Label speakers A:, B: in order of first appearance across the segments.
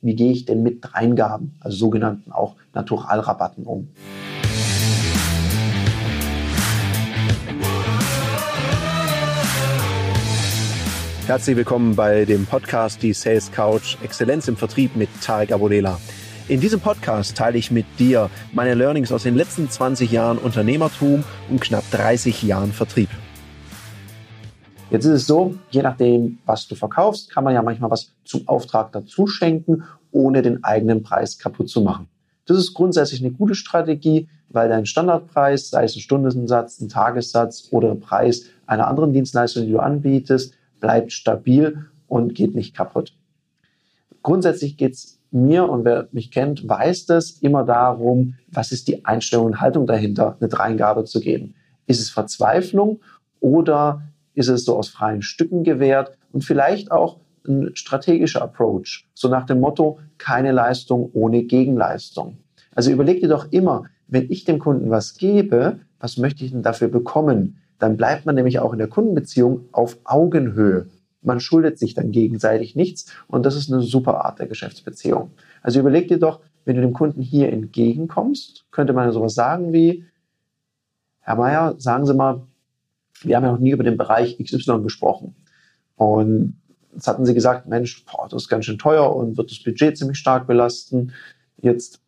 A: wie gehe ich denn mit Dreingaben, also sogenannten auch Naturalrabatten um.
B: Herzlich willkommen bei dem Podcast Die Sales Couch Exzellenz im Vertrieb mit Tarek Abodela. In diesem Podcast teile ich mit dir meine Learnings aus den letzten 20 Jahren Unternehmertum und knapp 30 Jahren Vertrieb.
A: Jetzt ist es so, je nachdem, was du verkaufst, kann man ja manchmal was zum Auftrag dazu schenken, ohne den eigenen Preis kaputt zu machen. Das ist grundsätzlich eine gute Strategie, weil dein Standardpreis, sei es ein Stundensatz, ein Tagessatz oder Preis einer anderen Dienstleistung, die du anbietest, bleibt stabil und geht nicht kaputt. Grundsätzlich geht es mir und wer mich kennt, weiß das immer darum, was ist die Einstellung und Haltung dahinter, eine Dreingabe zu geben. Ist es Verzweiflung oder ist es so aus freien Stücken gewährt und vielleicht auch ein strategischer Approach, so nach dem Motto, keine Leistung ohne Gegenleistung. Also überleg dir doch immer, wenn ich dem Kunden was gebe, was möchte ich denn dafür bekommen? Dann bleibt man nämlich auch in der Kundenbeziehung auf Augenhöhe. Man schuldet sich dann gegenseitig nichts und das ist eine super Art der Geschäftsbeziehung. Also überleg dir doch, wenn du dem Kunden hier entgegenkommst, könnte man sowas sagen wie, Herr Meier, sagen Sie mal, wir haben ja noch nie über den Bereich XY gesprochen. Und jetzt hatten sie gesagt, Mensch, boah, das ist ganz schön teuer und wird das Budget ziemlich stark belasten. Jetzt,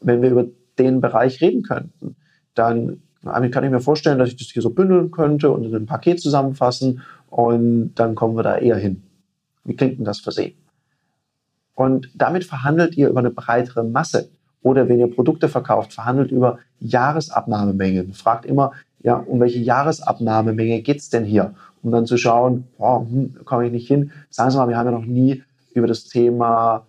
A: wenn wir über den Bereich reden könnten, dann kann ich mir vorstellen, dass ich das hier so bündeln könnte und in ein Paket zusammenfassen und dann kommen wir da eher hin. Wie klingt denn das für Sie? Und damit verhandelt ihr über eine breitere Masse. Oder wenn ihr Produkte verkauft, verhandelt über Jahresabnahmemengen. Fragt immer, ja, um welche Jahresabnahmemenge geht's denn hier? Um dann zu schauen, boah, hm, komme ich nicht hin. Sagen Sie mal, wir haben ja noch nie über das Thema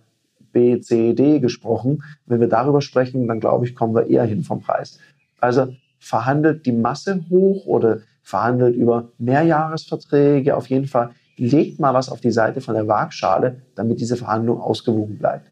A: B, C, D gesprochen. Wenn wir darüber sprechen, dann glaube ich, kommen wir eher hin vom Preis. Also verhandelt die Masse hoch oder verhandelt über Mehrjahresverträge. Auf jeden Fall legt mal was auf die Seite von der Waagschale, damit diese Verhandlung ausgewogen bleibt.